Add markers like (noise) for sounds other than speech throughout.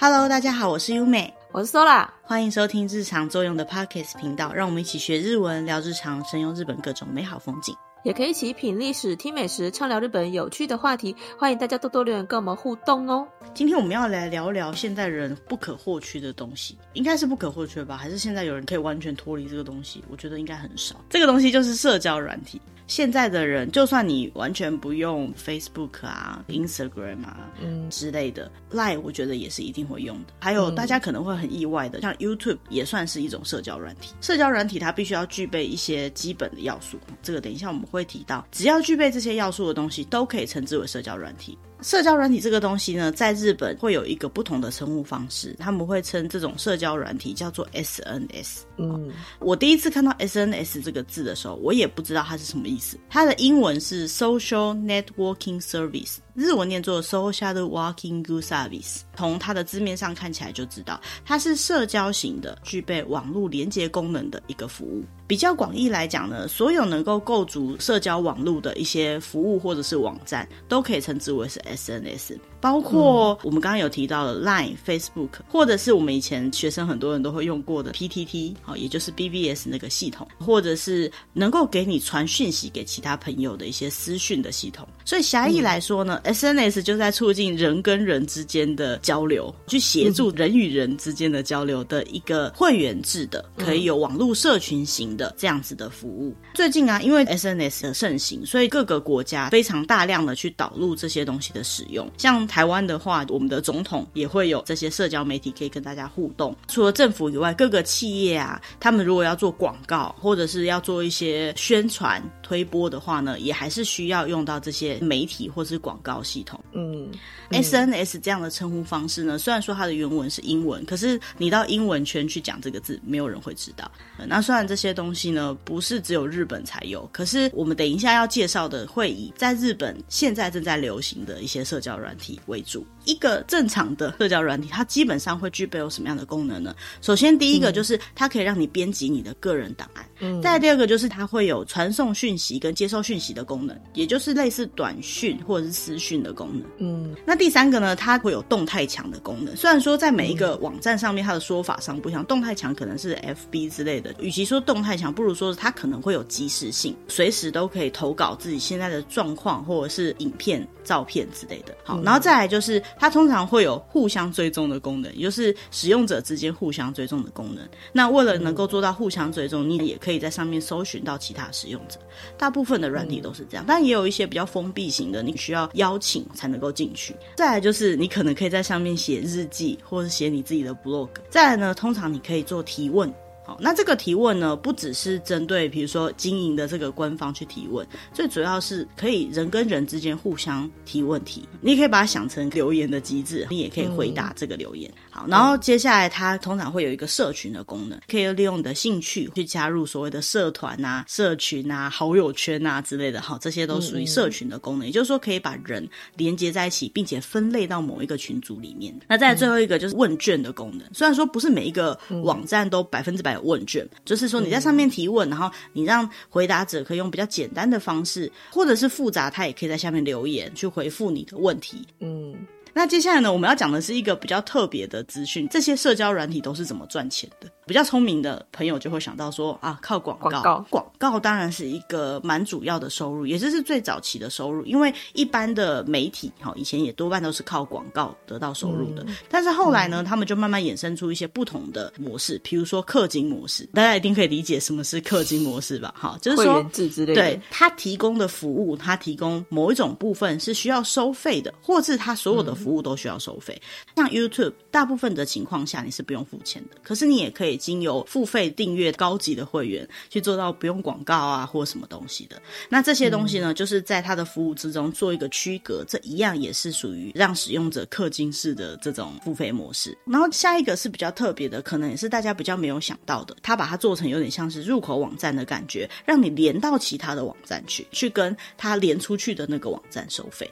Hello，大家好，我是优美，我是 Sola，欢迎收听日常作用的 Podcast 频道，让我们一起学日文，聊日常，神游日本各种美好风景。也可以一起品历史、听美食、畅聊日本有趣的话题。欢迎大家多多留言跟我们互动哦。今天我们要来聊聊现代人不可或缺的东西，应该是不可或缺吧？还是现在有人可以完全脱离这个东西？我觉得应该很少。这个东西就是社交软体。现在的人，就算你完全不用 Facebook 啊、Instagram 啊，嗯之类的，Line 我觉得也是一定会用的。还有大家可能会很意外的，像 YouTube 也算是一种社交软体。社交软体它必须要具备一些基本的要素，这个等一下我们会提到。只要具备这些要素的东西，都可以称之为社交软体。社交软体这个东西呢，在日本会有一个不同的称呼方式，他们会称这种社交软体叫做 SNS。嗯，我第一次看到 SNS 这个字的时候，我也不知道它是什么意思。它的英文是 Social Networking Service，日文念作 Social WORKING good Service。从它的字面上看起来就知道，它是社交型的，具备网络连接功能的一个服务。比较广义来讲呢，所有能够构筑社交网络的一些服务或者是网站，都可以称之为是 SNS。包括我们刚刚有提到的 Line、Facebook，或者是我们以前学生很多人都会用过的 PTT，好，也就是 BBS 那个系统，或者是能够给你传讯息给其他朋友的一些私讯的系统。所以狭义来说呢，嗯，SNS 就在促进人跟人之间的交流，去协助人与人之间的交流的一个会员制的，可以有网络社群型的这样子的服务。最近啊，因为 SNS 的盛行，所以各个国家非常大量的去导入这些东西的使用，像。台湾的话，我们的总统也会有这些社交媒体可以跟大家互动。除了政府以外，各个企业啊，他们如果要做广告或者是要做一些宣传推播的话呢，也还是需要用到这些媒体或是广告系统。嗯，嗯，SNS 这样的称呼方式呢，虽然说它的原文是英文，可是你到英文圈去讲这个字，没有人会知道。那虽然这些东西呢，不是只有日本才有，可是我们等一下要介绍的会以在日本现在正在流行的一些社交软体为主。一个正常的社交软体，它基本上会具备有什么样的功能呢？首先，第一个就是它可以让你编辑你的个人档案。嗯。再第二个就是它会有传送讯息跟接收讯息的功能，也就是类似短讯或者是私讯的功能。嗯。那第三个呢，它会有动态墙的功能。虽然说在每一个网站上面它的说法上不一样，动态墙可能是 FB 之类的。与其说动态墙，不如说它可能会有即时性，随时都可以投稿自己现在的状况或者是影片、照片之类的。好，然后再来就是。它通常会有互相追踪的功能，也就是使用者之间互相追踪的功能。那为了能够做到互相追踪，你也可以在上面搜寻到其他使用者。大部分的软体都是这样，但也有一些比较封闭型的，你需要邀请才能够进去。再来就是你可能可以在上面写日记，或是写你自己的 blog。再来呢，通常你可以做提问。那这个提问呢，不只是针对比如说经营的这个官方去提问，最主要是可以人跟人之间互相提问题。你也可以把它想成留言的机制，你也可以回答这个留言。嗯、好，然后接下来它通常会有一个社群的功能，可以利用你的兴趣去加入所谓的社团啊、社群啊、好友圈啊之类的。好，这些都属于社群的功能，也就是说可以把人连接在一起，并且分类到某一个群组里面。那再最后一个就是问卷的功能，虽然说不是每一个网站都百分之百。问卷就是说你在上面提问，然后你让回答者可以用比较简单的方式，或者是复杂，他也可以在下面留言去回复你的问题。嗯。那接下来呢，我们要讲的是一个比较特别的资讯，这些社交软体都是怎么赚钱的？比较聪明的朋友就会想到说啊，靠广告。广告，当然是一个蛮主要的收入，也就是最早期的收入。因为一般的媒体哈，以前也多半都是靠广告得到收入的。嗯、但是后来呢，他们就慢慢衍生出一些不同的模式，比如说氪金模式。大家一定可以理解什么是氪金模式吧？哈，就是说，会员制之类的。对，他提供的服务，他提供某一种部分是需要收费的，或是他所有的服务。服务都需要收费，像 YouTube，大部分的情况下你是不用付钱的。可是你也可以经由付费订阅高级的会员去做到不用广告啊，或什么东西的。那这些东西呢，就是在它的服务之中做一个区隔，这一样也是属于让使用者氪金式的这种付费模式。然后下一个是比较特别的，可能也是大家比较没有想到的，它把它做成有点像是入口网站的感觉，让你连到其他的网站去，去跟它连出去的那个网站收费。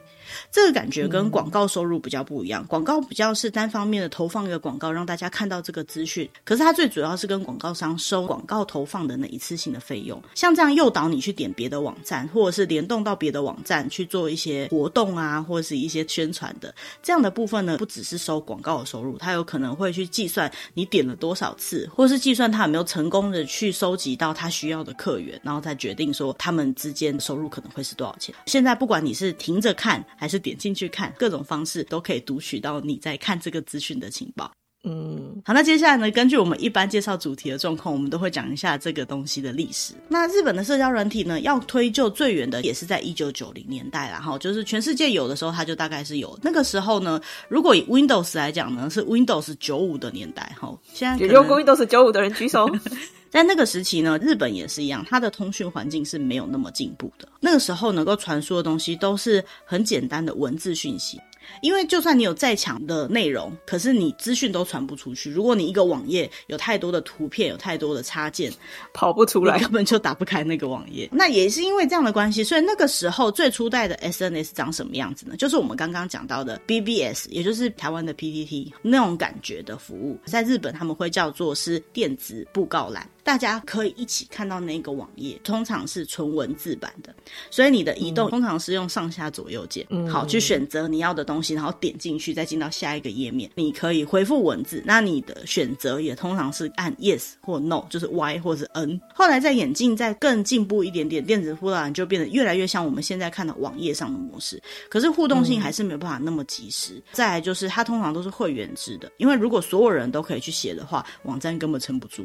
这个感觉跟广告收入比较不一样，广告比较是单方面的投放一个广告，让大家看到这个资讯。可是它最主要是跟广告商收广告投放的那一次性的费用，像这样诱导你去点别的网站，或者是联动到别的网站去做一些活动啊，或者是一些宣传的这样的部分呢，不只是收广告的收入，它有可能会去计算你点了多少次，或是计算他有没有成功的去收集到他需要的客源，然后再决定说他们之间收入可能会是多少钱。现在不管你是停着看还是点进去看，各种方式都可以读取到你在看这个资讯的情报。嗯，好，那接下来呢，根据我们一般介绍主题的状况，我们都会讲一下这个东西的历史。那日本的社交软体呢，要推就最远的也是在一九九零年代啦，哈，就是全世界有的时候，它就大概是有那个时候呢。如果以 Windows 来讲呢，是 Windows 九五的年代，哈。现在有用过 Windows 九五的人举手。(laughs) 在那个时期呢，日本也是一样，它的通讯环境是没有那么进步的。那个时候能够传输的东西都是很简单的文字讯息。因为就算你有再强的内容，可是你资讯都传不出去。如果你一个网页有太多的图片，有太多的插件，跑不出来，根本就打不开那个网页。那也是因为这样的关系，所以那个时候最初代的 SNS 长什么样子呢？就是我们刚刚讲到的 BBS，也就是台湾的 PTT 那种感觉的服务，在日本他们会叫做是电子布告栏。大家可以一起看到那个网页，通常是纯文字版的，所以你的移动通常是用上下左右键，嗯、好去选择你要的东西，然后点进去，再进到下一个页面。你可以回复文字，那你的选择也通常是按 yes 或 no，就是 y 或是 n。后来在眼镜再更进步一点点，电子布告栏就变得越来越像我们现在看的网页上的模式，可是互动性还是没有办法那么及时。嗯、再来就是它通常都是会员制的，因为如果所有人都可以去写的话，网站根本撑不住，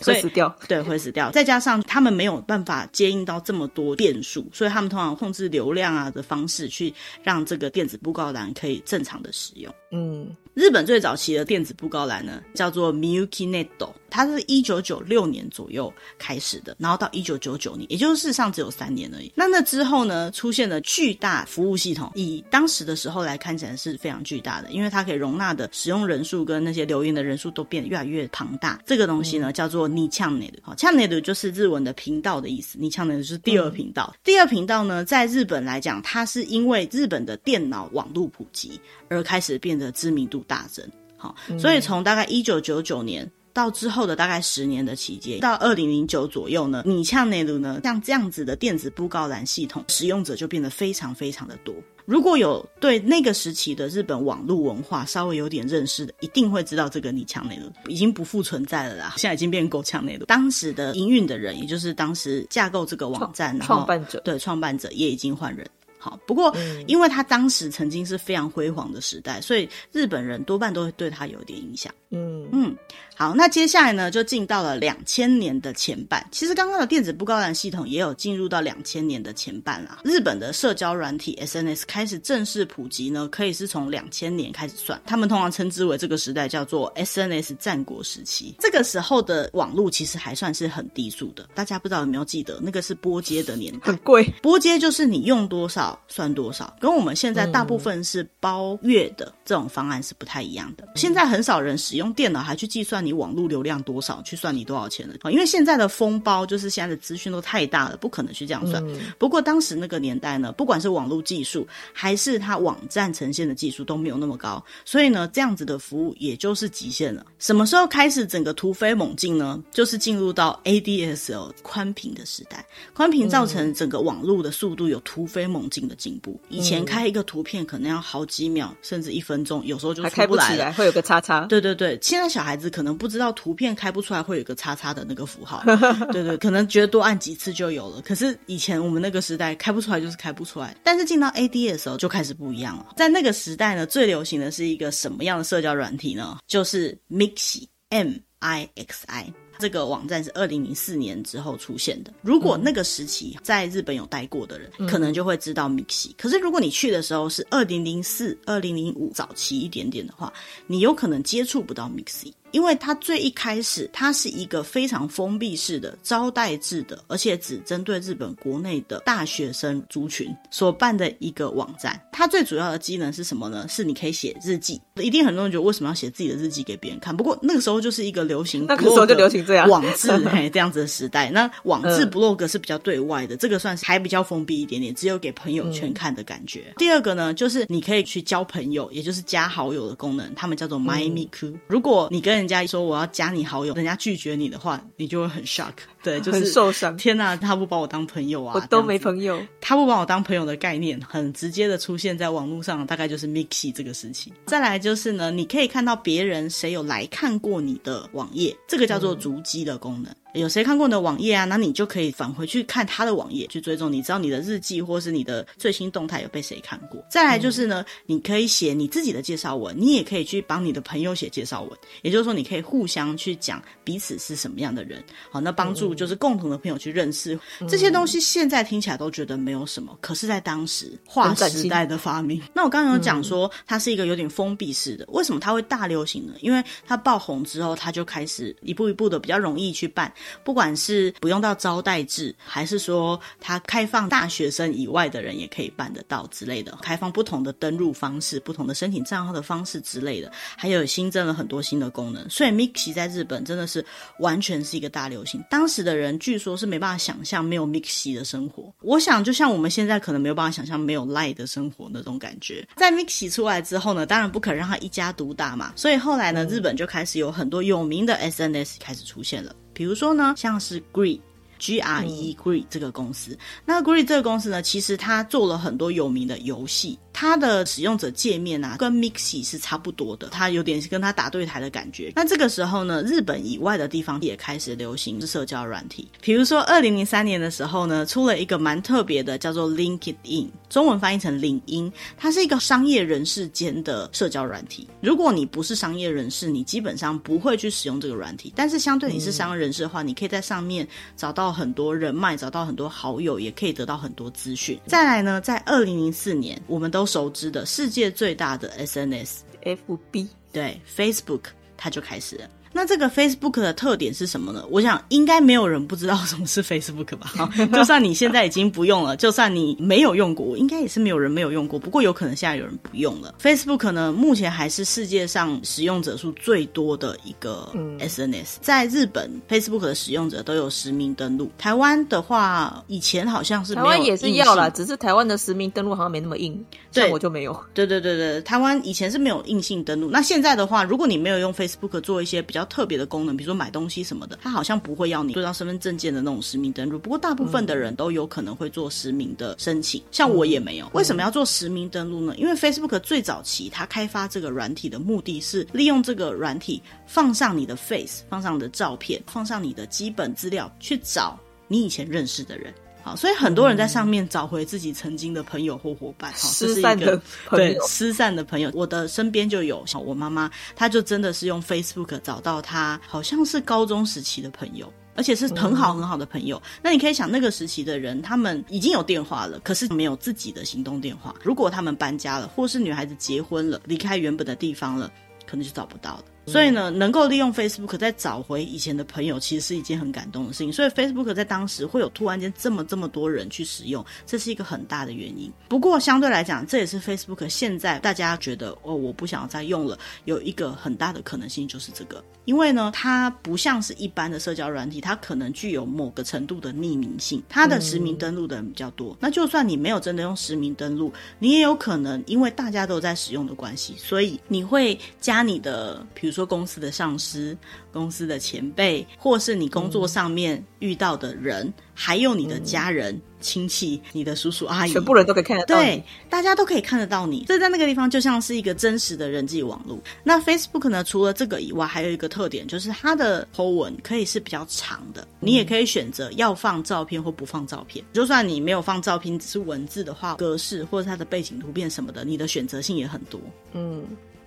所以。掉 (laughs) 对，会死掉。再加上他们没有办法接应到这么多变数，所以他们通常控制流量啊的方式，去让这个电子布告栏可以正常的使用。嗯，日本最早期的电子布告栏呢，叫做 Miyuki Net。它是一九九六年左右开始的，然后到一九九九年，也就是事实上只有三年而已。那那之后呢，出现了巨大服务系统，以当时的时候来看起来是非常巨大的，因为它可以容纳的使用人数跟那些留言的人数都变得越来越庞大。这个东西呢，叫做 Ni Channel，好，Channel 就是日文的频道的意思，Ni Channel 就是第二频道。嗯、第二频道呢，在日本来讲，它是因为日本的电脑网络普及而开始变得知名度大增。好，所以从大概一九九九年。到之后的大概十年的期间，到二零零九左右呢，你像内陆呢，像这样子的电子布告栏系统使用者就变得非常非常的多。如果有对那个时期的日本网络文化稍微有点认识的，一定会知道这个你强内陆已经不复存在了啦，现在已经变够呛内陆。当时的营运的人，也就是当时架构这个网站创办者，对创办者也已经换人。好，不过因为他当时曾经是非常辉煌的时代，所以日本人多半都会对他有点影响。嗯嗯。好，那接下来呢，就进到了两千年的前半。其实刚刚的电子布告栏系统也有进入到两千年的前半啦。日本的社交软体 SNS 开始正式普及呢，可以是从两千年开始算。他们通常称之为这个时代叫做 SNS 战国时期。这个时候的网络其实还算是很低速的。大家不知道有没有记得，那个是拨接的年代，很贵。拨接就是你用多少算多少，跟我们现在大部分是包月的这种方案是不太一样的。现在很少人使用电脑还去计算。你网络流量多少，去算你多少钱了？因为现在的封包就是现在的资讯都太大了，不可能去这样算。嗯、不过当时那个年代呢，不管是网络技术还是它网站呈现的技术都没有那么高，所以呢，这样子的服务也就是极限了。什么时候开始整个突飞猛进呢？就是进入到 ADSL 宽频的时代，宽频造成整个网络的速度有突飞猛进的进步。以前开一个图片可能要好几秒，甚至一分钟，有时候就出不来了，开不起来，会有个叉叉。对对对，现在小孩子可能。不知道图片开不出来会有一个叉叉的那个符号，(laughs) 对对，可能觉得多按几次就有了。可是以前我们那个时代开不出来就是开不出来，但是进到 AD 的时候就开始不一样了。在那个时代呢，最流行的是一个什么样的社交软体呢？就是 Mixi，M I X I。这个网站是二零零四年之后出现的。如果那个时期在日本有待过的人，嗯、可能就会知道 Mixi。可是如果你去的时候是二零零四、二零零五早期一点点的话，你有可能接触不到 Mixi。因为它最一开始，它是一个非常封闭式的招待制的，而且只针对日本国内的大学生族群所办的一个网站。它最主要的机能是什么呢？是你可以写日记。一定很多人觉得为什么要写自己的日记给别人看？不 (laughs) 过那个时候就是一个流行，那个时候就流行这样网志 (laughs) 嘿这样子的时代。那网志 blog 是比较对外的，嗯、这个算是还比较封闭一点点，只有给朋友圈看的感觉。嗯、第二个呢，就是你可以去交朋友，也就是加好友的功能，他们叫做 Maemiku。如果你跟人家说我要加你好友，人家拒绝你的话，你就会很 shock。对，就是很受伤。天哪，他不把我当朋友啊！我都没朋友。他不把我当朋友的概念，很直接的出现在网络上，大概就是 Mixi 这个时期。再来就是呢，你可以看到别人谁有来看过你的网页，这个叫做足迹的功能。嗯有谁看过你的网页啊？那你就可以返回去看他的网页，去追踪。你知道你的日记或是你的最新动态有被谁看过？再来就是呢，你可以写你自己的介绍文，你也可以去帮你的朋友写介绍文。也就是说，你可以互相去讲彼此是什么样的人。好，那帮助就是共同的朋友去认识这些东西。现在听起来都觉得没有什么，可是，在当时划时代的发明。那我刚刚有讲说，它是一个有点封闭式的。为什么它会大流行呢？因为它爆红之后，它就开始一步一步的比较容易去办。不管是不用到招待制，还是说它开放大学生以外的人也可以办得到之类的，开放不同的登录方式、不同的申请账号的方式之类的，还有新增了很多新的功能。所以 Mixi 在日本真的是完全是一个大流行。当时的人据说是没办法想象没有 Mixi 的生活。我想就像我们现在可能没有办法想象没有 Line 的生活那种感觉。(laughs) 在 Mixi 出来之后呢，当然不可能让它一家独大嘛，所以后来呢，日本就开始有很多有名的 SNS 开始出现了。比如说呢，像是 Gree，G R E Gree 这个公司，那 Gree 这个公司呢，其实它做了很多有名的游戏。它的使用者界面啊，跟 Mixi 是差不多的，它有点是跟它打对台的感觉。那这个时候呢，日本以外的地方也开始流行社交软体。比如说，二零零三年的时候呢，出了一个蛮特别的，叫做 LinkedIn，中文翻译成领英，它是一个商业人士间的社交软体。如果你不是商业人士，你基本上不会去使用这个软体。但是相对你是商业人士的话，你可以在上面找到很多人脉，找到很多好友，也可以得到很多资讯。再来呢，在二零零四年，我们都熟知的世界最大的 SNS，FB，对，Facebook，它就开始了。那这个 Facebook 的特点是什么呢？我想应该没有人不知道什么是 Facebook 吧？好，就算你现在已经不用了，就算你没有用过，应该也是没有人没有用过。不过有可能现在有人不用了。Facebook 呢，目前还是世界上使用者数最多的一个 SNS。在日本，Facebook 的使用者都有实名登录。台湾的话，以前好像是没有，台湾也是要啦，只是台湾的实名登录好像没那么硬，对，我就没有。对对对对，台湾以前是没有硬性登录。那现在的话，如果你没有用 Facebook 做一些比较特别的功能，比如说买东西什么的，它好像不会要你对到身份证件的那种实名登录。不过大部分的人都有可能会做实名的申请，像我也没有。为什么要做实名登录呢？因为 Facebook 最早期它开发这个软体的目的是利用这个软体放上你的 face，放上你的照片，放上你的基本资料，去找你以前认识的人。好，所以很多人在上面找回自己曾经的朋友或伙伴，好，失散的朋友，对，失散的朋友。我的身边就有，像我妈妈，她就真的是用 Facebook 找到她好像是高中时期的朋友，而且是很好很好的朋友。嗯。那你可以想，那个时期的人，他们已经有电话了，可是没有自己的行动电话。如果他们搬家了，或是女孩子结婚了，离开原本的地方了，可能就找不到了。所以呢，能够利用 Facebook 再找回以前的朋友，其实是一件很感动的事情。所以 Facebook 在当时会有突然间这么这么多人去使用，这是一个很大的原因。不过相对来讲，这也是 Facebook 现在大家觉得哦，我不想要再用了，有一个很大的可能性就是这个，因为呢，它不像是一般的社交软体，它可能具有某个程度的匿名性，它的实名登录的人比较多。那就算你没有真的用实名登录，你也有可能因为大家都在使用的关系，所以你会加你的，比如说。公司的上司、公司的前辈，或是你工作上面遇到的人，嗯、还有你的家人、嗯、亲戚、你的叔叔阿姨，全部人都可以看得到。对，大家都可以看得到你。所以在那个地方就像是一个真实的人际网络。那 Facebook 呢？除了这个以外，还有一个特点就是它的 po 文可以是比较长的，嗯、你也可以选择要放照片或不放照片。就算你没有放照片，只是文字的话，格式或者它的背景图片什么的，你的选择性也很多。嗯。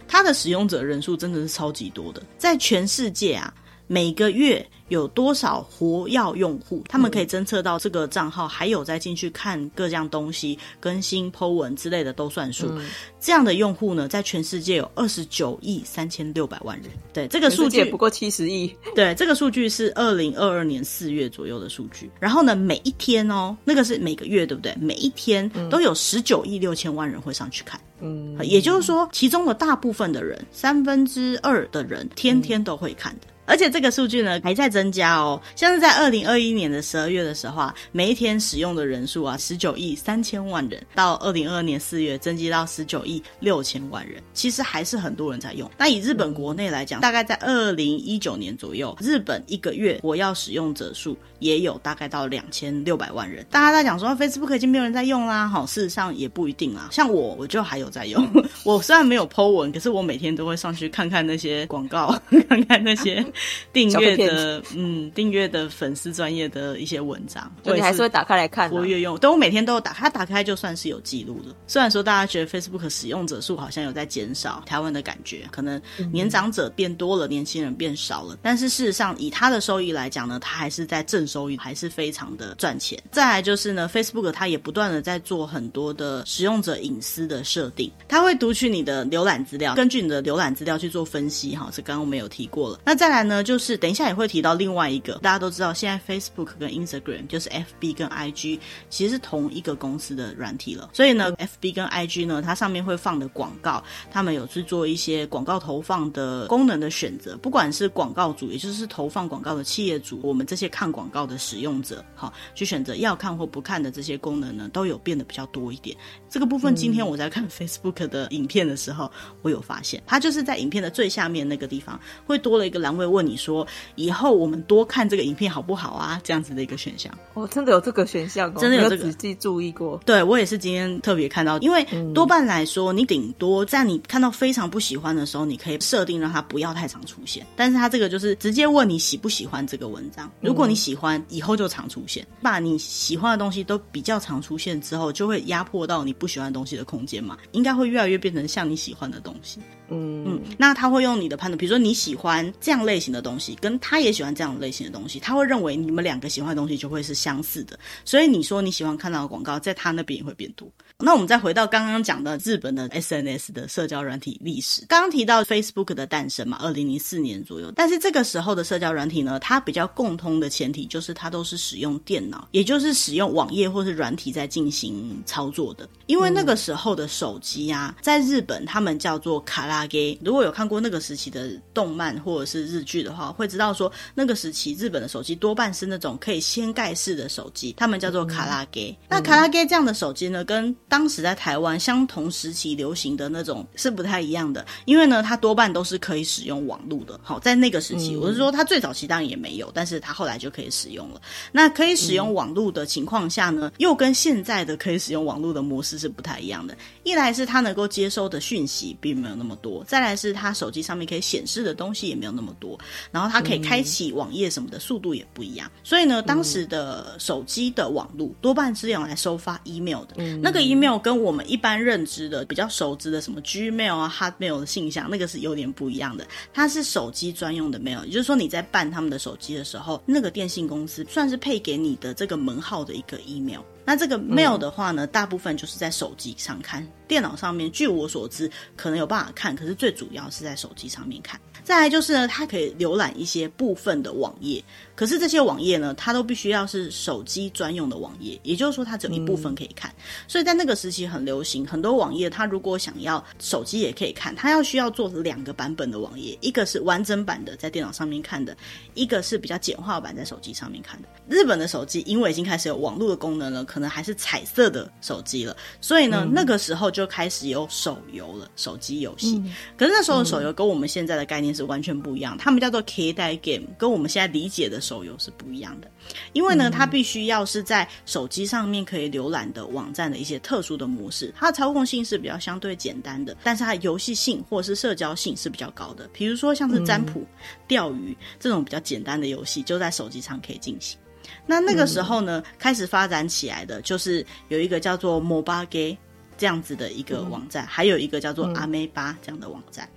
它的使用者人数真的是超级多的，在全世界啊，每个月有多少活跃用户，他们可以侦测到这个账号，还有再进去看各样东西、更新 po 文之类的都算数。嗯、这样的用户呢，在全世界有二十九亿三千六百万人。对，这个数据不过七十亿。对，这个数据是二零二二年四月左右的数据。然后呢，每一天哦，那个是每个月对不对？每一天都有十九亿六千万人会上去看。嗯，也就是说，其中的大部分的人，三分之二的人，天天都会看的。而且这个数据呢还在增加哦。像是在二零二一年的十二月的时候啊，每一天使用的人数啊，十九亿三千万人，到二零二二年四月增加到十九亿六千万人，其实还是很多人在用。那以日本国内来讲，大概在二零一九年左右，日本一个月活跃使用者数也有大概到两千六百万人。大家在讲说 Facebook 已经没有人在用啦，好，事实上也不一定啦。像我，我就还有在用。(laughs) 我虽然没有 po 文，可是我每天都会上去看看那些广告，(laughs) 看看那些 (laughs) 订阅的，嗯，订阅的粉丝专业的一些文章。我你还是会打开来看，活跃用。但我每天都有打开，它打开就算是有记录的。虽然说大家觉得 Facebook 使用者数好像有在减少，台湾的感觉可能年长者变多了，年轻人变少了。但是事实上，以它的收益来讲呢，它还是在正收益，还是非常的赚钱。再来就是呢，Facebook 它也不断的在做很多的使用者隐私的设定，它会读取你的浏览资料，根据你的浏览资料去做分析。哈，这刚刚我们有提过了。那再来呢，就是等一下也会提到另外一个，大家都知道，现在 Facebook 跟 Instagram 就是 FB 跟 IG 其实是同一个公司的软体了。所以呢，FB 跟 IG 呢，它上面会放的广告，他们有去做一些广告投放的功能的选择，不管是广告主，也就是投放广告的企业主，我们这些看广告的使用者，好，去选择要看或不看的这些功能呢，都有变得比较多一点。这个部分今天我在看 (laughs) Facebook 的影片的时候，我有发现，它就是在影片的最下面那个地方，会多了一个栏位问你说，以后我们多看这个影片好不好啊？这样子的一个选项。哦，真的有这个选项，真的有这个，仔细注意过。对，我也是今天特别看到，因为多半来说，你顶多在你看到非常不喜欢的时候，你可以设定让它不要太常出现。但是它这个就是直接问你喜不喜欢这个文章，如果你喜欢，以后就常出现。把你喜欢的东西都比较常出现之后，就会压迫到你不喜欢的东西的空间嘛，应该会越来越变成像你喜欢的东西。嗯。嗯，那他会用你的判断，比如说你喜欢这样类型的东西，跟他也喜欢这样类型的东西，他会认为你们两个喜欢的东西就会是相似的，所以你说你喜欢看到的广告，在他那边也会变多。那我们再回到刚刚讲的日本的 SNS 的社交软体历史，刚刚提到 Facebook 的诞生嘛，二零零四年左右，但是这个时候的社交软体呢，它比较共通的前提就是它都是使用电脑，也就是使用网页或是软体在进行操作的，因为那个时候的手机啊，在日本他们叫做卡拉给，如果有看过那个时期的动漫或者是日剧的话，会知道说那个时期日本的手机多半是那种可以掀盖式的手机，他们叫做卡拉给。那卡拉给这样的手机呢，跟当时在台湾相同时期流行的那种是不太一样的，因为呢，它多半都是可以使用网络的。好，在那个时期，我是说它最早期当然也没有，但是它后来就可以使用了。那可以使用网络的情况下呢，又跟现在的可以使用网络的模式是不太一样的。一来是它能够接收的讯息并没有那么多，再来是它手机上面可以显示的东西也没有那么多，然后它可以开启网页什么的速度也不一样。所以呢，当时的手机的网络多半是用来收发 email 的，那个 email 跟我们一般认知的比较熟知的什么 Gmail 啊、Hotmail 的信箱，那个是有点不一样的。它是手机专用的 mail，也就是说你在办他们的手机的时候，那个电信公司算是配给你的这个门号的一个 email。那这个 mail 的话呢，大部分就是在手机上看，电脑上面据我所知可能有办法看，可是最主要是在手机上面看。再来就是呢，它可以浏览一些部分的网页。可是这些网页呢，它都必须要是手机专用的网页，也就是说它只有一部分可以看。嗯、所以在那个时期很流行，很多网页它如果想要手机也可以看，它要需要做两个版本的网页，一个是完整版的在电脑上面看的，一个是比较简化版在手机上面看的。日本的手机因为已经开始有网络的功能了，可能还是彩色的手机了，所以呢，嗯、那个时候就开始有手游了，手机游戏。嗯、可是那时候的手游跟我们现在的概念是完全不一样，他们叫做 Keitai game，跟我们现在理解的手游是不一样的，因为呢，它必须要是在手机上面可以浏览的网站的一些特殊的模式，它的操控性是比较相对简单的，但是它游戏性或者是社交性是比较高的。比如说像是占卜、钓鱼这种比较简单的游戏，就在手机上可以进行。那那个时候呢，开始发展起来的就是有一个叫做 Mobage 这样子的一个网站，还有一个叫做阿梅巴这样的网站。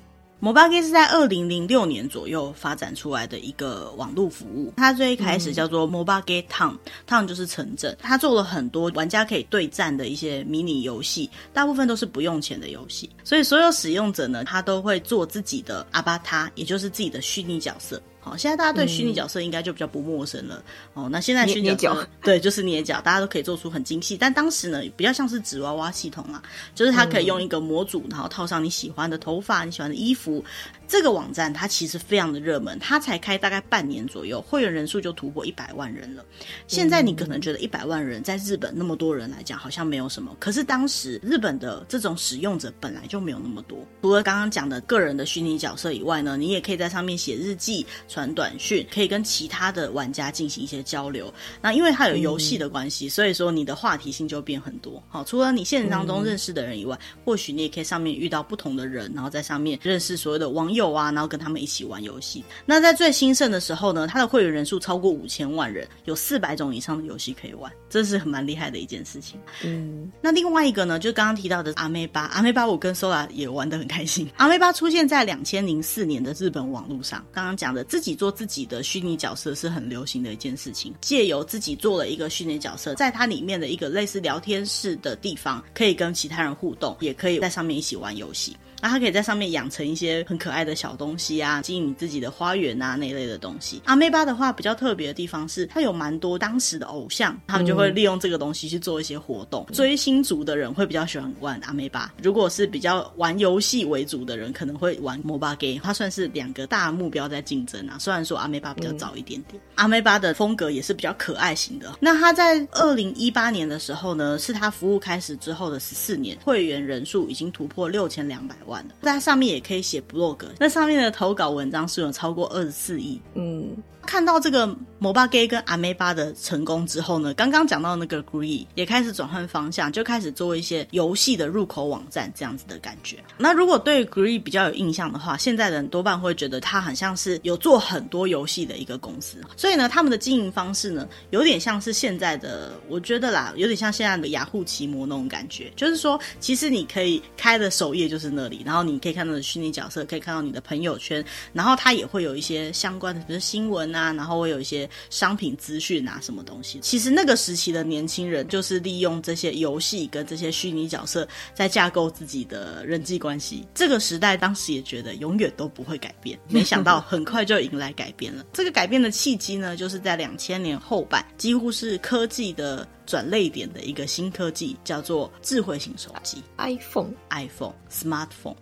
Mobage 是在二零零六年左右发展出来的一个网络服务。它最一开始叫做 Mobage Town，Town 就是城镇。它做了很多玩家可以对战的一些迷你游戏，大部分都是不用钱的游戏。所以所有使用者呢，他都会做自己的阿巴塔，也就是自己的虚拟角色。好，现在大家对虚拟角色应该就比较不陌生了。哦，那现在虚拟角对，就是捏脚，大家都可以做出很精细。但当时呢，比较像是纸娃娃系统啊，就是它可以用一个模组，然后套上你喜欢的头发、你喜欢的衣服。这个网站它其实非常的热门，它才开大概半年左右，会员人数就突破一百万人了。现在你可能觉得一百万人在日本那么多人来讲好像没有什么，可是当时日本的这种使用者本来就没有那么多。除了刚刚讲的个人的虚拟角色以外呢，你也可以在上面写日记、传短讯，可以跟其他的玩家进行一些交流。那因为它有游戏的关系，所以说你的话题性就变很多。好，除了你现实当中认识的人以外，或许你也可以上面遇到不同的人，然后在上面认识所有的网友。有啊，然后跟他们一起玩游戏。那在最兴盛的时候呢，它的会员人数超过五千万人，有四百种以上的游戏可以玩，这是很蛮厉害的一件事情。嗯，那另外一个呢，就刚刚提到的阿妹巴，阿妹巴我跟 Sola 也玩得很开心。阿妹巴出现在两千零四年的日本网络上，刚刚讲的自己做自己的虚拟角色是很流行的一件事情，借由自己做了一个虚拟角色，在它里面的一个类似聊天室的地方，可以跟其他人互动，也可以在上面一起玩游戏。那它可以在上面养成一些很可爱的小东西啊，经营你自己的花园啊那一类的东西。阿妹巴的话比较特别的地方是，它有蛮多当时的偶像，他们就会利用这个东西去做一些活动。嗯、追星族的人会比较喜欢玩阿妹巴，如果是比较玩游戏为主的人，可能会玩 MOBA game。它算是两个大目标在竞争啊。虽然说阿妹巴比较早一点点，嗯、阿妹巴的风格也是比较可爱型的。那它在二零一八年的时候呢，是它服务开始之后的十四年，会员人数已经突破六千两百万。在上面也可以写 blog，那上面的投稿文章数有超过二十四亿。嗯。看到这个摩巴 gay 跟 Ameba 的成功之后呢，刚刚讲到那个 Gree 也开始转换方向，就开始做一些游戏的入口网站这样子的感觉。那如果对 Gree 比较有印象的话，现在的人多半会觉得它很像是有做很多游戏的一个公司。所以呢，他们的经营方式呢，有点像是现在的，我觉得啦，有点像现在的雅虎奇摩那种感觉。就是说，其实你可以开的首页就是那里，然后你可以看到的虚拟角色，可以看到你的朋友圈，然后它也会有一些相关的，比如新闻。啊，然后会有一些商品资讯啊，什么东西。其实那个时期的年轻人就是利用这些游戏跟这些虚拟角色在架构自己的人际关系。这个时代当时也觉得永远都不会改变，(laughs) 没想到很快就迎来改变了。这个改变的契机呢，就是在两千年后半，几乎是科技的。转类点的一个新科技叫做智慧型手机，iPhone，iPhone，Smartphone。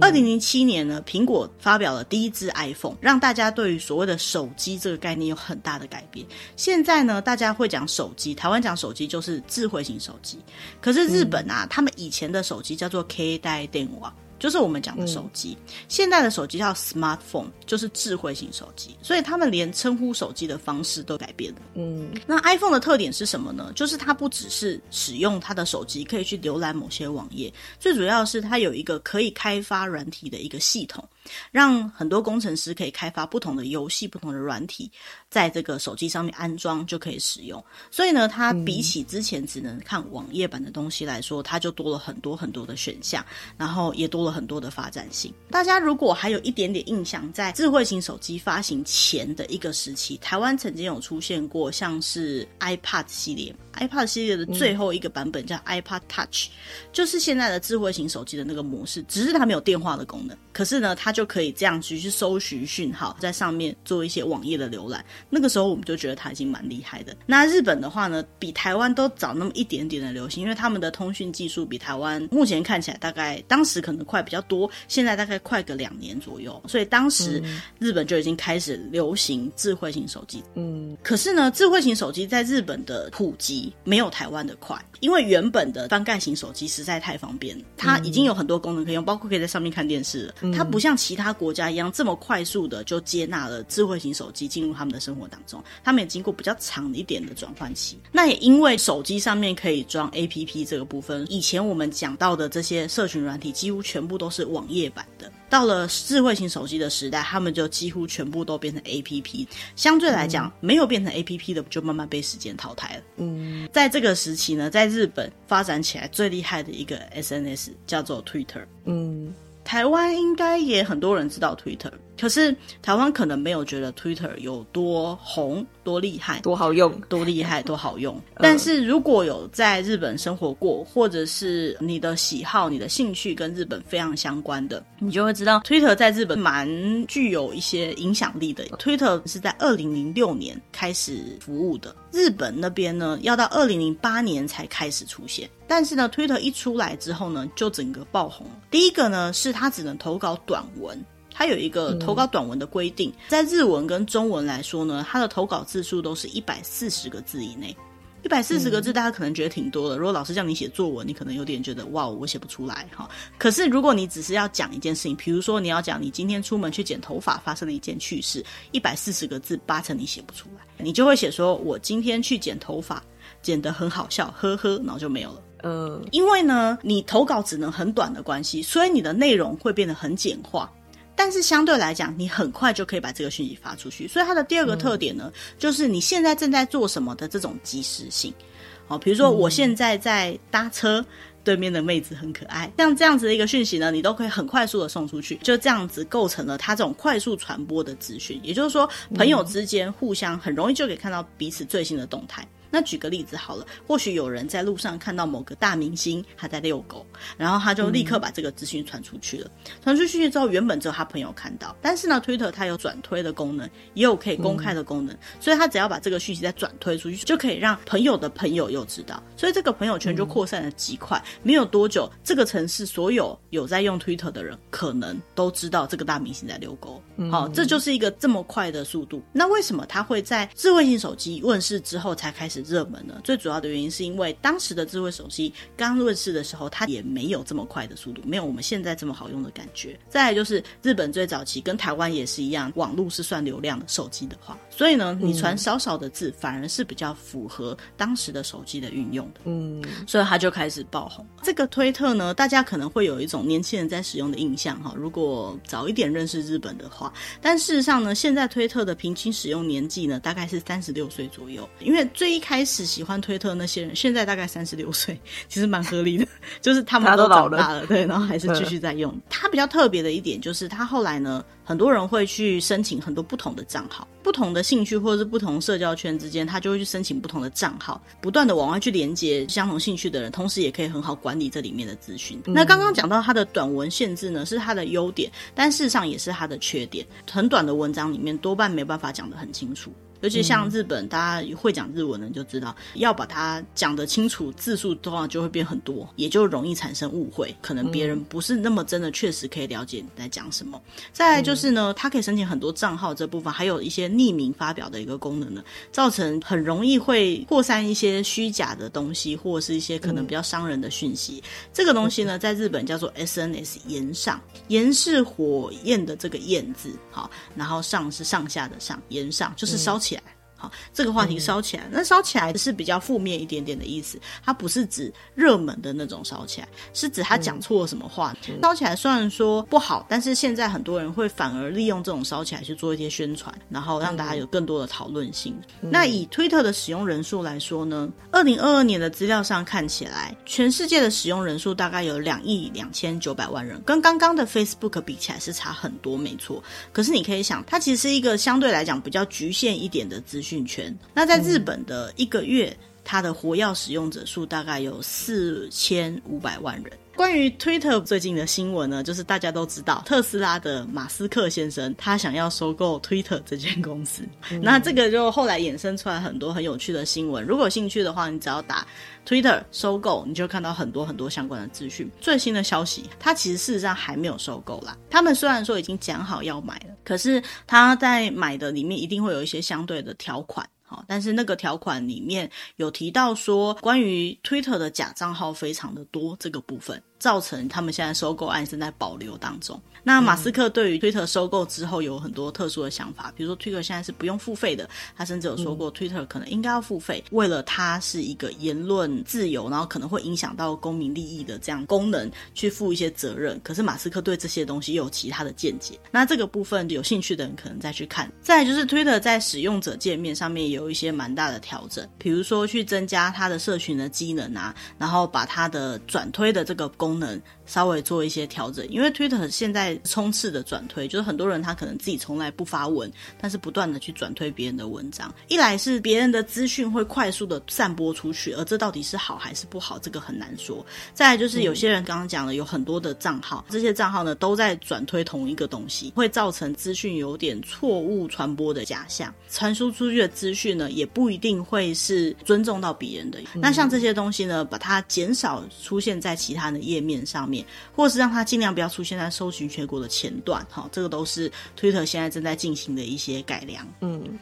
二零零七年呢，苹果发表了第一支 iPhone，让大家对于所谓的手机这个概念有很大的改变。现在呢，大家会讲手机，台湾讲手机就是智慧型手机，可是日本啊，嗯、他们以前的手机叫做 K 带电话。就是我们讲的手机，嗯、现在的手机叫 smartphone，就是智慧型手机，所以他们连称呼手机的方式都改变了。嗯，那 iPhone 的特点是什么呢？就是它不只是使用它的手机可以去浏览某些网页，最主要是它有一个可以开发软体的一个系统。让很多工程师可以开发不同的游戏、不同的软体，在这个手机上面安装就可以使用。所以呢，它比起之前只能看网页版的东西来说，它就多了很多很多的选项，然后也多了很多的发展性。大家如果还有一点点印象，在智慧型手机发行前的一个时期，台湾曾经有出现过像是 iPad 系列，iPad 系列的最后一个版本叫 iPad Touch，就是现在的智慧型手机的那个模式，只是它没有电话的功能。可是呢，它就可以这样去去搜寻讯号，在上面做一些网页的浏览。那个时候我们就觉得它已经蛮厉害的。那日本的话呢，比台湾都早那么一点点的流行，因为他们的通讯技术比台湾目前看起来大概当时可能快比较多，现在大概快个两年左右。所以当时日本就已经开始流行智慧型手机。嗯，可是呢，智慧型手机在日本的普及没有台湾的快，因为原本的翻盖型手机实在太方便了，它已经有很多功能可以用，包括可以在上面看电视了。它不像其他国家一样这么快速的就接纳了智慧型手机进入他们的生活当中，他们也经过比较长一点的转换期。那也因为手机上面可以装 APP 这个部分，以前我们讲到的这些社群软体几乎全部都是网页版的。到了智慧型手机的时代，他们就几乎全部都变成 APP。相对来讲，没有变成 APP 的就慢慢被时间淘汰了。嗯，在这个时期呢，在日本发展起来最厉害的一个 SNS 叫做 Twitter。嗯。台湾应该也很多人知道 Twitter。可是台湾可能没有觉得 Twitter 有多红、多厉害、多好用、多厉害、多好用。(laughs) 但是如果有在日本生活过，或者是你的喜好、你的兴趣跟日本非常相关的，你就会知道 Twitter 在日本蛮具有一些影响力的。Twitter 是在二零零六年开始服务的，日本那边呢要到二零零八年才开始出现。但是呢，Twitter 一出来之后呢，就整个爆红。第一个呢是它只能投稿短文。它有一个投稿短文的规定，在日文跟中文来说呢，它的投稿字数都是一百四十个字以内。一百四十个字，大家可能觉得挺多的。如果老师叫你写作文，你可能有点觉得哇，我写不出来哈。可是如果你只是要讲一件事情，比如说你要讲你今天出门去剪头发发生了一件趣事，一百四十个字，八成你写不出来。你就会写说我今天去剪头发，剪得很好笑，呵呵，然后就没有了。呃，因为呢，你投稿只能很短的关系，所以你的内容会变得很简化。但是相对来讲，你很快就可以把这个讯息发出去。所以它的第二个特点呢，嗯、就是你现在正在做什么的这种即时性。好，比如说我现在在搭车，嗯、对面的妹子很可爱，像这样子的一个讯息呢，你都可以很快速的送出去，就这样子构成了它这种快速传播的资讯。也就是说，朋友之间互相很容易就可以看到彼此最新的动态。那举个例子好了，或许有人在路上看到某个大明星他在遛狗，然后他就立刻把这个资讯传出去了。传、嗯、出去之后，原本只有他朋友看到，但是呢，Twitter 它有转推的功能，也有可以公开的功能，嗯、所以他只要把这个讯息再转推出去，就可以让朋友的朋友又知道，所以这个朋友圈就扩散的极快。嗯、没有多久，这个城市所有有在用 Twitter 的人，可能都知道这个大明星在遛狗。好、嗯，这就是一个这么快的速度。那为什么他会在智慧型手机问世之后才开始热门呢？最主要的原因是因为当时的智慧手机刚问世的时候，它也没有这么快的速度，没有我们现在这么好用的感觉。再来就是日本最早期跟台湾也是一样，网络是算流量的手机的话，所以呢，你传少少的字反而是比较符合当时的手机的运用的。嗯，所以它就开始爆红。这个推特呢，大家可能会有一种年轻人在使用的印象哈，如果早一点认识日本的话，但事实上呢，现在推特的平均使用年纪呢，大概是三十六岁左右，因为最一开始喜欢推特那些人，现在大概三十六岁，(laughs) 其实蛮合理的，(laughs) 就是他们都长大了，了对，然后还是继续在用。他比较特别的一点就是，他后来呢，很多人会去申请很多不同的账号，不同的兴趣或者是不同社交圈之间，他就会去申请不同的账号，不断的往外去连接相同兴趣的人，同时也可以很好管理这里面的资讯。嗯、那刚刚讲到他的短文限制呢，是他的优点，但事实上也是他的缺点。很短的文章里面多半没办法讲得很清楚。尤其像日本，大家会讲日文的就知道，要把它讲得清楚，字数的话就会变很多，也就容易产生误会，可能别人不是那么真的确实可以了解你在讲什么。再来就是呢，它可以申请很多账号这部分，还有一些匿名发表的一个功能呢，造成很容易会扩散一些虚假的东西，或者是一些可能比较伤人的讯息。这个东西呢，在日本叫做 SNS 炎上，炎是火焰的这个焰字，好，然后上是上下的上，炎上就是烧起。这个话题烧起来，那烧起来是比较负面一点点的意思，它不是指热门的那种烧起来，是指他讲错了什么话。烧起来虽然说不好，但是现在很多人会反而利用这种烧起来去做一些宣传，然后让大家有更多的讨论性。那以推特的使用人数来说呢，二零二二年的资料上看起来，全世界的使用人数大概有两亿两千九百万人，跟刚刚的 Facebook 比起来是差很多，没错。可是你可以想，它其实是一个相对来讲比较局限一点的资讯。权。那在日本的一个月，它的活药使用者数大概有四千五百万人。关于 Twitter 最近的新闻呢，就是大家都知道特斯拉的马斯克先生他想要收购 Twitter 这间公司。嗯、那这个就后来衍生出来很多很有趣的新闻。如果有兴趣的话，你只要打 Twitter 收购，你就看到很多很多相关的资讯。最新的消息，他其实事实上还没有收购啦。他们虽然说已经讲好要买了，可是他在买的里面一定会有一些相对的条款。好但是那个条款里面有提到说，关于 Twitter 的假账号非常的多，这个部分。造成他们现在收购案正在保留当中。那马斯克对于 Twitter 收购之后有很多特殊的想法，比如说 Twitter 现在是不用付费的，他甚至有说过 Twitter 可能应该要付费，为了它是一个言论自由，然后可能会影响到公民利益的这样功能去负一些责任。可是马斯克对这些东西又有其他的见解。那这个部分有兴趣的人可能再去看。再来就是 Twitter 在使用者界面上面也有有一些蛮大的调整，比如说去增加它的社群的机能啊，然后把它的转推的这个功能稍微做一些调整。因为 Twitter 现在充斥的转推，就是很多人他可能自己从来不发文，但是不断的去转推别人的文章。一来是别人的资讯会快速的散播出去，而这到底是好还是不好，这个很难说。再来就是有些人刚刚讲了，有很多的账号，这些账号呢都在转推同一个东西，会造成资讯有点错误传播的假象，传输出去的资讯呢也不一定会是尊重到别人的。那像这些东西呢，把它减少出现在其他的页面上面，或者是让它尽量不要出现在搜寻全国的前段，哈，这个都是 Twitter 现在正在进行的一些改良。嗯。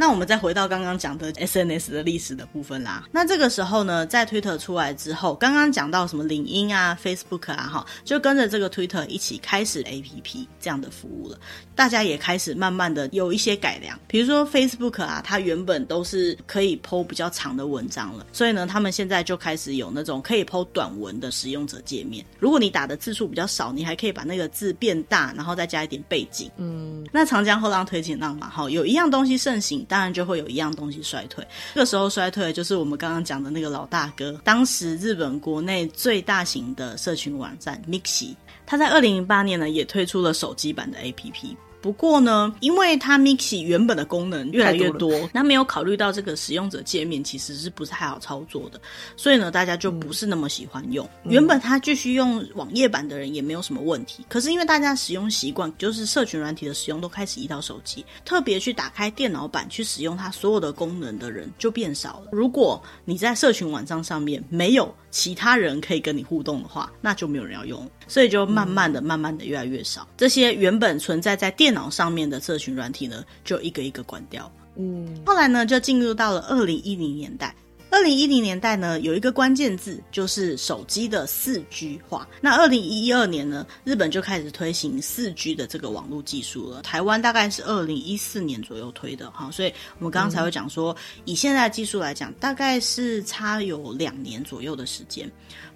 那我们再回到刚刚讲的 SNS 的历史的部分啦。那这个时候呢，在 Twitter 出来之后，刚刚讲到什么领英啊、Facebook 啊，哈，就跟着这个 Twitter 一起开始 APP 这样的服务了。大家也开始慢慢的有一些改良，比如说 Facebook 啊，它原本都是可以 po 比较长的文章了，所以呢，他们现在就开始有那种可以 po 短文的使用者界面。如果你打的字数比较少，你还可以把那个字变大，然后再加一点背景。嗯，那长江后浪推前浪嘛，哈，有一样东西盛行。当然就会有一样东西衰退，这个时候衰退就是我们刚刚讲的那个老大哥。当时日本国内最大型的社群网站 Mixi，它在二零零八年呢也推出了手机版的 APP。不过呢，因为它 Mixi 原本的功能越来越多，那没有考虑到这个使用者界面其实是不是太好操作的，所以呢，大家就不是那么喜欢用。嗯、原本它继续用网页版的人也没有什么问题，可是因为大家使用习惯，就是社群软体的使用都开始移到手机，特别去打开电脑版去使用它所有的功能的人就变少了。如果你在社群网站上面没有其他人可以跟你互动的话，那就没有人要用，所以就慢慢的、慢慢的越来越少。这些原本存在在电脑上面的社群软体呢，就一个一个关掉。嗯，后来呢，就进入到了二零一零年代。二零一零年代呢，有一个关键字就是手机的四 G 化。那二零一二年呢，日本就开始推行四 G 的这个网络技术了。台湾大概是二零一四年左右推的哈，所以我们刚刚才会讲说，以现在的技术来讲，大概是差有两年左右的时间。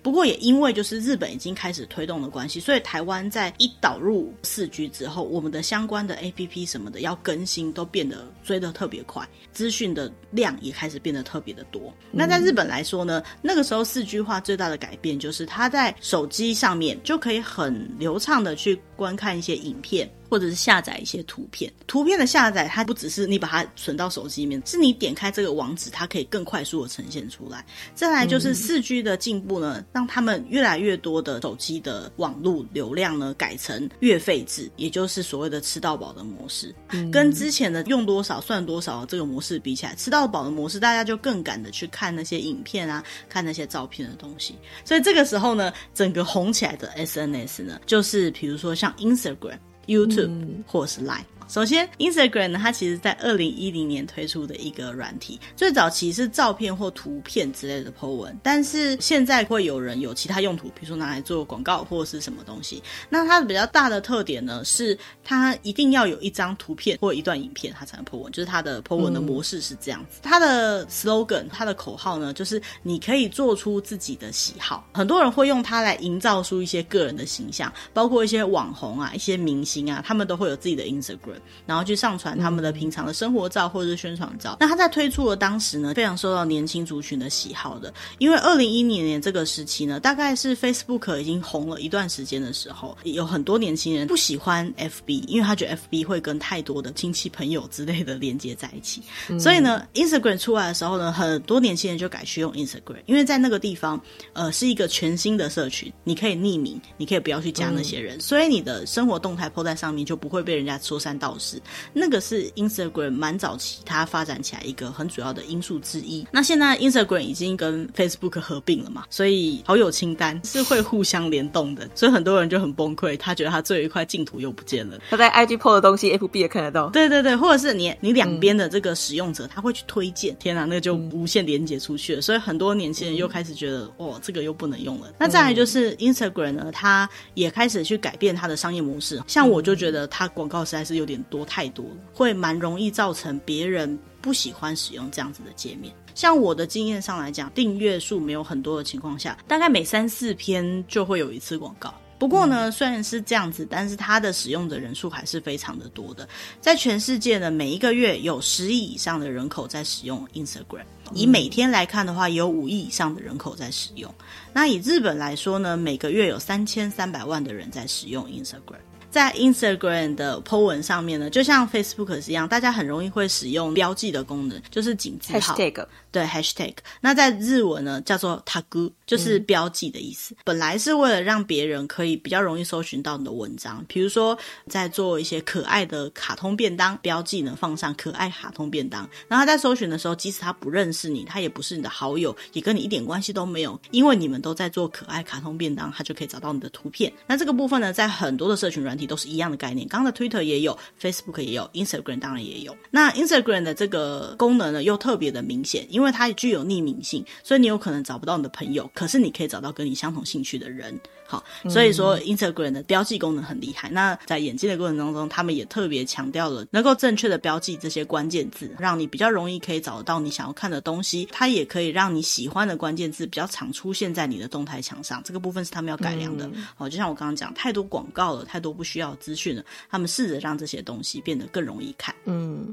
不过也因为就是日本已经开始推动的关系，所以台湾在一导入四 G 之后，我们的相关的 APP 什么的要更新都变得追得特别快，资讯的量也开始变得特别的多。那在日本来说呢，那个时候四 G 化最大的改变就是它在手机上面就可以很流畅的去观看一些影片。或者是下载一些图片，图片的下载它不只是你把它存到手机里面，是你点开这个网址，它可以更快速的呈现出来。再来就是四 G 的进步呢，嗯、让他们越来越多的手机的网络流量呢改成月费制，也就是所谓的吃到饱的模式。嗯、跟之前的用多少算多少这个模式比起来，吃到饱的模式大家就更敢的去看那些影片啊，看那些照片的东西。所以这个时候呢，整个红起来的 SNS 呢，就是比如说像 Instagram。YouTube 或是 Line。首先，Instagram 呢，它其实在二零一零年推出的一个软体，最早期是照片或图片之类的 po 文，但是现在会有人有其他用途，比如说拿来做广告或者是什么东西。那它的比较大的特点呢，是它一定要有一张图片或一段影片，它才能 po 文，就是它的 po 文的模式是这样子。它的 slogan，它的口号呢，就是你可以做出自己的喜好。很多人会用它来营造出一些个人的形象，包括一些网红啊、一些明星啊，他们都会有自己的 Instagram。然后去上传他们的平常的生活照或者是宣传照。那他在推出的当时呢，非常受到年轻族群的喜好的，因为二零一零年这个时期呢，大概是 Facebook 已经红了一段时间的时候，有很多年轻人不喜欢 FB，因为他觉得 FB 会跟太多的亲戚朋友之类的连接在一起。嗯、所以呢，Instagram 出来的时候呢，很多年轻人就改去用 Instagram，因为在那个地方，呃，是一个全新的社群，你可以匿名，你可以不要去加那些人，嗯、所以你的生活动态 po 在上面就不会被人家说三道四。那个是 Instagram 蛮早期它发展起来一个很主要的因素之一。那现在 Instagram 已经跟 Facebook 合并了嘛，所以好友清单是会互相联动的，所以很多人就很崩溃，他觉得他最后一块净土又不见了。他在 IG po 的东西，FB 也看得到。对对对，或者是你你两边的这个使用者，他会去推荐，天哪，那个就无限连接出去了。所以很多年轻人又开始觉得，哦，这个又不能用了。那再来就是 Instagram 呢，它也开始去改变它的商业模式。像我就觉得它广告实在是有点多太多了。会蛮容易造成别人不喜欢使用这样子的界面。像我的经验上来讲，订阅数没有很多的情况下，大概每三四篇就会有一次广告。不过呢，虽然是这样子，但是它的使用的人数还是非常的多的。在全世界呢，每一个月有十亿以上的人口在使用 Instagram。以每天来看的话，有五亿以上的人口在使用。那以日本来说呢，每个月有三千三百万的人在使用 Instagram。在 Instagram 的 po 文上面呢，就像 Facebook 是一样，大家很容易会使用标记的功能，就是井字号。Hashtag 对 Hashtag。那在日文呢，叫做 Tag，就是标记的意思。嗯、本来是为了让别人可以比较容易搜寻到你的文章，比如说在做一些可爱的卡通便当，标记呢放上可爱卡通便当，然后他在搜寻的时候，即使他不认识你，他也不是你的好友，也跟你一点关系都没有，因为你们都在做可爱卡通便当，他就可以找到你的图片。那这个部分呢，在很多的社群软体。都是一样的概念，刚刚的 Twitter 也有，Facebook 也有，Instagram 当然也有。那 Instagram 的这个功能呢，又特别的明显，因为它具有匿名性，所以你有可能找不到你的朋友，可是你可以找到跟你相同兴趣的人。好，所以说 Instagram 的标记功能很厉害。嗯、那在演进的过程当中，他们也特别强调了能够正确的标记这些关键字，让你比较容易可以找得到你想要看的东西。它也可以让你喜欢的关键字比较常出现在你的动态墙上。这个部分是他们要改良的。好、嗯，就像我刚刚讲，太多广告了，太多不需要资讯了，他们试着让这些东西变得更容易看。嗯，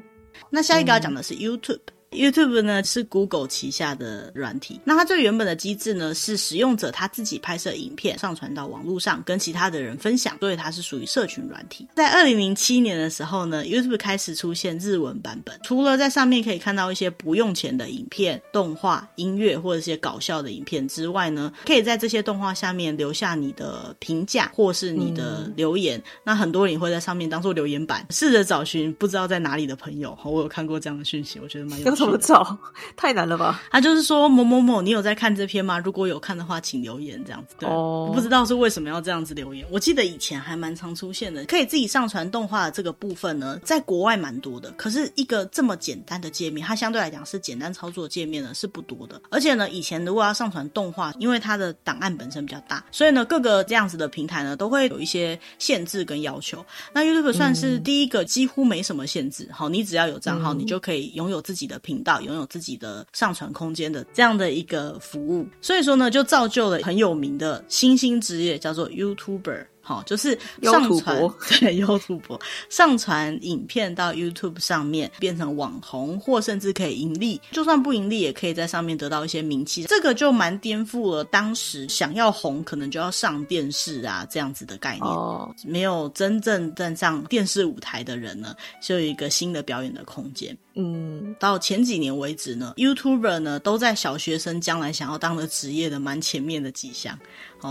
那下一个要讲的是 YouTube。YouTube 呢是 Google 旗下的软体，那它最原本的机制呢是使用者他自己拍摄影片上传到网络上，跟其他的人分享，所以它是属于社群软体。在二零零七年的时候呢，YouTube 开始出现日文版本，除了在上面可以看到一些不用钱的影片、动画、音乐或者一些搞笑的影片之外呢，可以在这些动画下面留下你的评价或是你的留言。嗯、那很多人也会在上面当做留言板，试着找寻不知道在哪里的朋友。我有看过这样的讯息，我觉得蛮有趣。怎么找？(laughs) 太难了吧？他就是说某某某，你有在看这篇吗？如果有看的话，请留言这样子。对，oh. 我不知道是为什么要这样子留言。我记得以前还蛮常出现的，可以自己上传动画的这个部分呢，在国外蛮多的。可是一个这么简单的界面，它相对来讲是简单操作界面呢，是不多的。而且呢，以前如果要上传动画，因为它的档案本身比较大，所以呢，各个这样子的平台呢，都会有一些限制跟要求。那 YouTube 算是第一个几乎没什么限制。好，你只要有账号，你就可以拥有自己的频道。拥有自己的上传空间的这样的一个服务，所以说呢，就造就了很有名的新兴职业，叫做 YouTuber。好，就是上传 (laughs) 对 YouTuber 上传影片到 YouTube 上面，变成网红，或甚至可以盈利。就算不盈利，也可以在上面得到一些名气。这个就蛮颠覆了当时想要红，可能就要上电视啊这样子的概念。哦，没有真正站上电视舞台的人呢，就有一个新的表演的空间。嗯，到前几年为止呢，YouTuber 呢都在小学生将来想要当的职业的蛮前面的几项。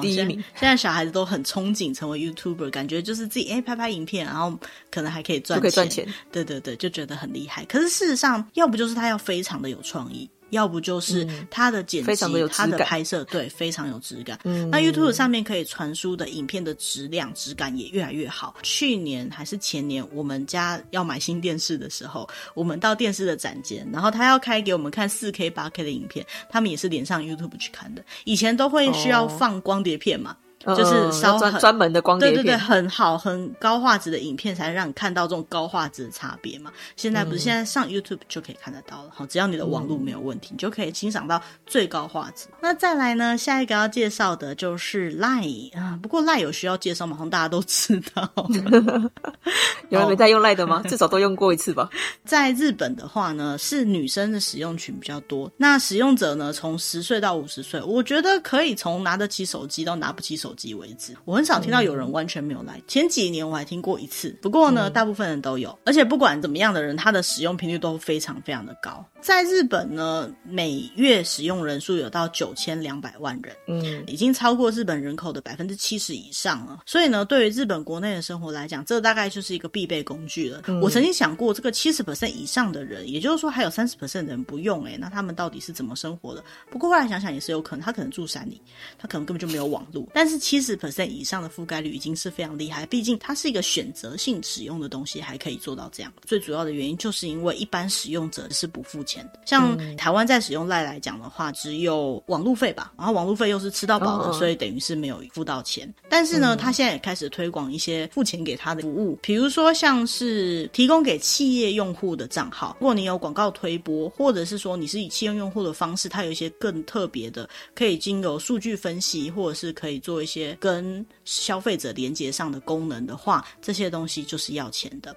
第一名，现在小孩子都很憧憬成为 YouTuber，感觉就是自己哎拍拍影片，然后可能还可以赚钱，可以赚钱。对对对，就觉得很厉害。可是事实上，要不就是他要非常的有创意。要不就是它的剪辑、它、嗯、的拍摄，对，非常有质感。嗯，那 YouTube 上面可以传输的影片的质量、质感也越来越好。去年还是前年，我们家要买新电视的时候，我们到电视的展间，然后他要开给我们看四 K、八 K 的影片，他们也是连上 YouTube 去看的。以前都会需要放光碟片嘛。哦就是稍专专门的光碟片，对对对，很好很高画质的影片，才能让你看到这种高画质的差别嘛。现在不是现在上 YouTube 就可以看得到了，好，只要你的网络没有问题，你就可以欣赏到最高画质。那再来呢，下一个要介绍的就是 Line 啊，不过 Line 有需要介绍吗？好像大家都知道。(laughs) 有人没在用 Line 的吗？至少都用过一次吧。(laughs) 在日本的话呢，是女生的使用群比较多。那使用者呢，从十岁到五十岁，我觉得可以从拿得起手机到拿不起手机。手机为止，我很少听到有人完全没有来。前几年我还听过一次，不过呢，大部分人都有，而且不管怎么样的人，他的使用频率都非常非常的高。在日本呢，每月使用人数有到九千两百万人，嗯，已经超过日本人口的百分之七十以上了。所以呢，对于日本国内的生活来讲，这大概就是一个必备工具了。嗯、我曾经想过，这个七十 percent 以上的人，也就是说还有三十 percent 的人不用、欸，诶，那他们到底是怎么生活的？不过后来想想也是有可能，他可能住山里，他可能根本就没有网络。但是七十 percent 以上的覆盖率已经是非常厉害，毕竟它是一个选择性使用的东西，还可以做到这样。最主要的原因就是因为一般使用者是不付钱的，像台湾在使用赖来讲的话，只有网路费吧，然后网路费又是吃到饱的，哦、所以等于是没有付到钱。但是呢，他现在也开始推广一些付钱给他的服务，比如说像是提供给企业用户的账号，如果你有广告推播，或者是说你是以企业用户的方式，它有一些更特别的，可以经由数据分析，或者是可以做一些。些跟消费者连接上的功能的话，这些东西就是要钱的。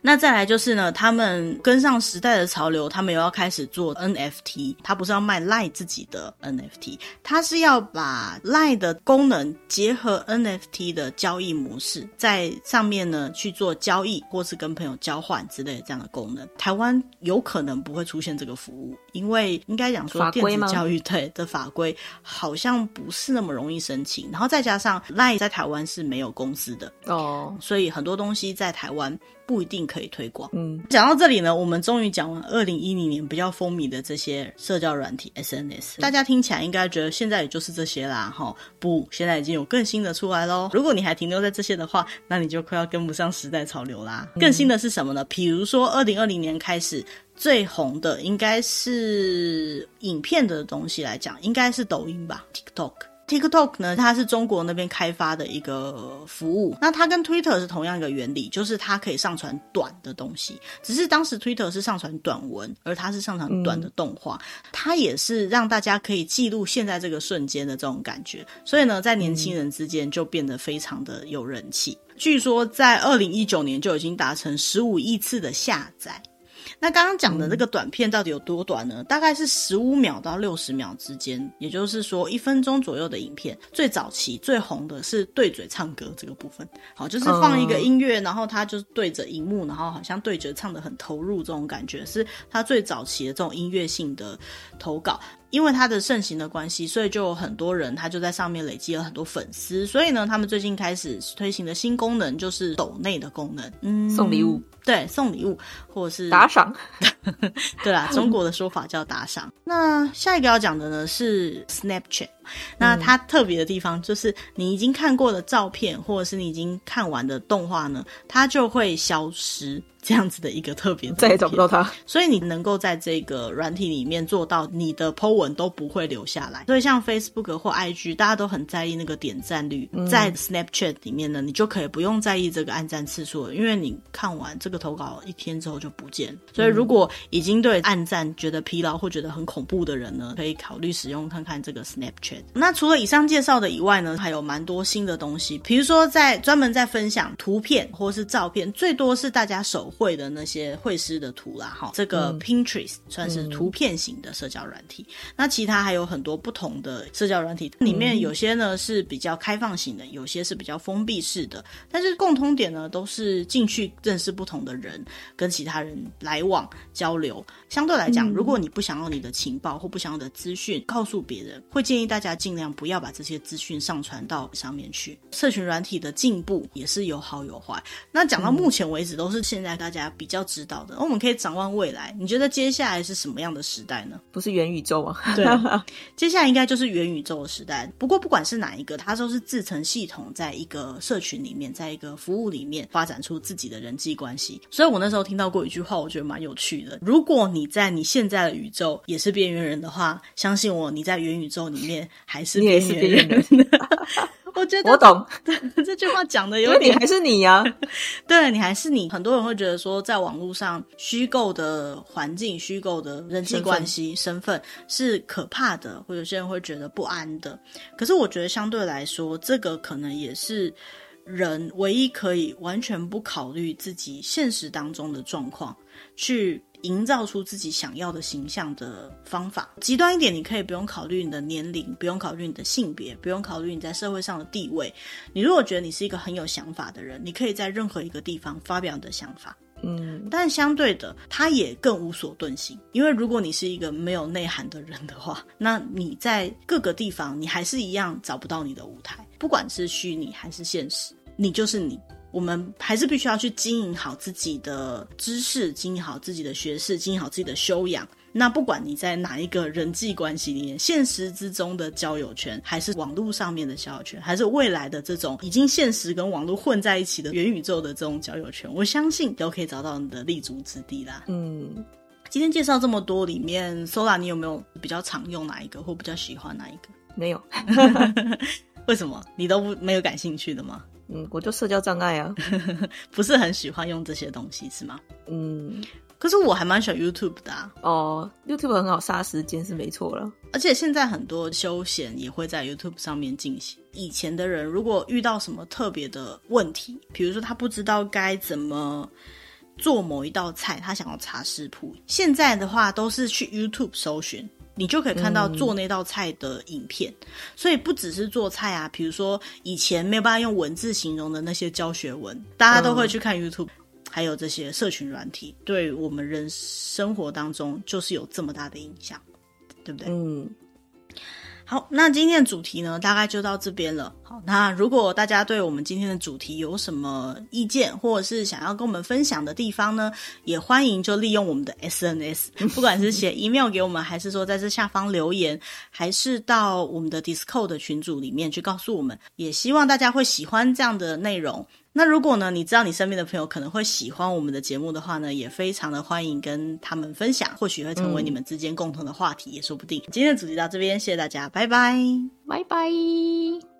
那再来就是呢，他们跟上时代的潮流，他们又要开始做 NFT。他不是要卖 LINE 自己的 NFT，他是要把 LINE 的功能结合 NFT 的交易模式，在上面呢去做交易，或是跟朋友交换之类的这样的功能。台湾有可能不会出现这个服务，因为应该讲说电子教育对的法规好像不是那么容易申请。然后再加上 LINE 在台湾是没有公司的哦，所以很多东西在台湾不一定。可以推广。嗯，讲到这里呢，我们终于讲完二零一零年比较风靡的这些社交软体 SNS。大家听起来应该觉得现在也就是这些啦，哈，不，现在已经有更新的出来喽。如果你还停留在这些的话，那你就快要跟不上时代潮流啦。更新的是什么呢？比如说二零二零年开始最红的应该是影片的东西来讲，应该是抖音吧，TikTok。TikTok 呢，它是中国那边开发的一个服务。那它跟 Twitter 是同样一个原理，就是它可以上传短的东西。只是当时 Twitter 是上传短文，而它是上传短的动画。嗯、它也是让大家可以记录现在这个瞬间的这种感觉。所以呢，在年轻人之间就变得非常的有人气。嗯、据说在二零一九年就已经达成十五亿次的下载。那刚刚讲的这个短片到底有多短呢？嗯、大概是十五秒到六十秒之间，也就是说一分钟左右的影片。最早期最红的是对嘴唱歌这个部分，好，就是放一个音乐，嗯、然后他就对着荧幕，然后好像对着唱的很投入，这种感觉是他最早期的这种音乐性的投稿。因为它的盛行的关系，所以就有很多人他就在上面累积了很多粉丝。所以呢，他们最近开始推行的新功能就是抖内的功能，嗯，送礼物，对，送礼物或者是打赏，(laughs) 对啦，中国的说法叫打赏。那下一个要讲的呢是 Snapchat。那它特别的地方就是，你已经看过的照片，或者是你已经看完的动画呢，它就会消失，这样子的一个特别，再也找不到它。所以你能够在这个软体里面做到，你的 po 文都不会留下来。所以像 Facebook 或 IG，大家都很在意那个点赞率，在 Snapchat 里面呢，你就可以不用在意这个按赞次数了，因为你看完这个投稿一天之后就不见。所以如果已经对按赞觉得疲劳或觉得很恐怖的人呢，可以考虑使用看看这个 Snapchat。那除了以上介绍的以外呢，还有蛮多新的东西，比如说在专门在分享图片或是照片，最多是大家手绘的那些绘师的图啦，哈，这个 Pinterest 算是图片型的社交软体。嗯、那其他还有很多不同的社交软体，里面有些呢是比较开放型的，有些是比较封闭式的，但是共通点呢都是进去认识不同的人，跟其他人来往交流。相对来讲，如果你不想要你的情报或不想要的资讯告诉别人，会建议大家。大家尽量不要把这些资讯上传到上面去。社群软体的进步也是有好有坏。那讲到目前为止，都是现在大家比较知道的。嗯、我们可以展望未来，你觉得接下来是什么样的时代呢？不是元宇宙啊？对，(laughs) 接下来应该就是元宇宙的时代。不过不管是哪一个，它都是自成系统，在一个社群里面，在一个服务里面发展出自己的人际关系。所以我那时候听到过一句话，我觉得蛮有趣的。如果你在你现在的宇宙也是边缘人的话，相信我，你在元宇宙里面。还是边缘人，(laughs) 我觉得我懂 (laughs) 这句话讲的有点，还是你呀？(laughs) 对，你还是你。很多人会觉得说，在网络上虚构的环境、虚构的人际关系、身份是可怕的，或者有些人会觉得不安的。可是我觉得相对来说，这个可能也是人唯一可以完全不考虑自己现实当中的状况去。营造出自己想要的形象的方法，极端一点，你可以不用考虑你的年龄，不用考虑你的性别，不用考虑你在社会上的地位。你如果觉得你是一个很有想法的人，你可以在任何一个地方发表你的想法。嗯，但相对的，他也更无所遁形，因为如果你是一个没有内涵的人的话，那你在各个地方，你还是一样找不到你的舞台，不管是虚拟还是现实，你就是你。我们还是必须要去经营好自己的知识，经营好自己的学识，经营好自己的修养。那不管你在哪一个人际关系里面，现实之中的交友圈，还是网络上面的交友圈，还是未来的这种已经现实跟网络混在一起的元宇宙的这种交友圈，我相信都可以找到你的立足之地啦。嗯，今天介绍这么多里面，Sola，你有没有比较常用哪一个，或比较喜欢哪一个？没有，(laughs) 为什么？你都不没有感兴趣的吗？嗯，我就社交障碍啊，(laughs) 不是很喜欢用这些东西，是吗？嗯，可是我还蛮喜欢 YouTube 的啊。哦，YouTube 很好杀时间是没错了。而且现在很多休闲也会在 YouTube 上面进行。以前的人如果遇到什么特别的问题，比如说他不知道该怎么做某一道菜，他想要查食谱，现在的话都是去 YouTube 搜寻。你就可以看到做那道菜的影片，嗯、所以不只是做菜啊，比如说以前没有办法用文字形容的那些教学文，大家都会去看 YouTube，、嗯、还有这些社群软体，对我们人生活当中就是有这么大的影响，对不对？嗯。好，那今天的主题呢，大概就到这边了。好，那如果大家对我们今天的主题有什么意见，或者是想要跟我们分享的地方呢，也欢迎就利用我们的 SNS，不管是写 (laughs) email 给我们，还是说在这下方留言，还是到我们的 Discord 的群组里面去告诉我们。也希望大家会喜欢这样的内容。那如果呢，你知道你身边的朋友可能会喜欢我们的节目的话呢，也非常的欢迎跟他们分享，或许会成为你们之间共同的话题，也说不定。今天的主题到这边，谢谢大家，拜拜，拜拜。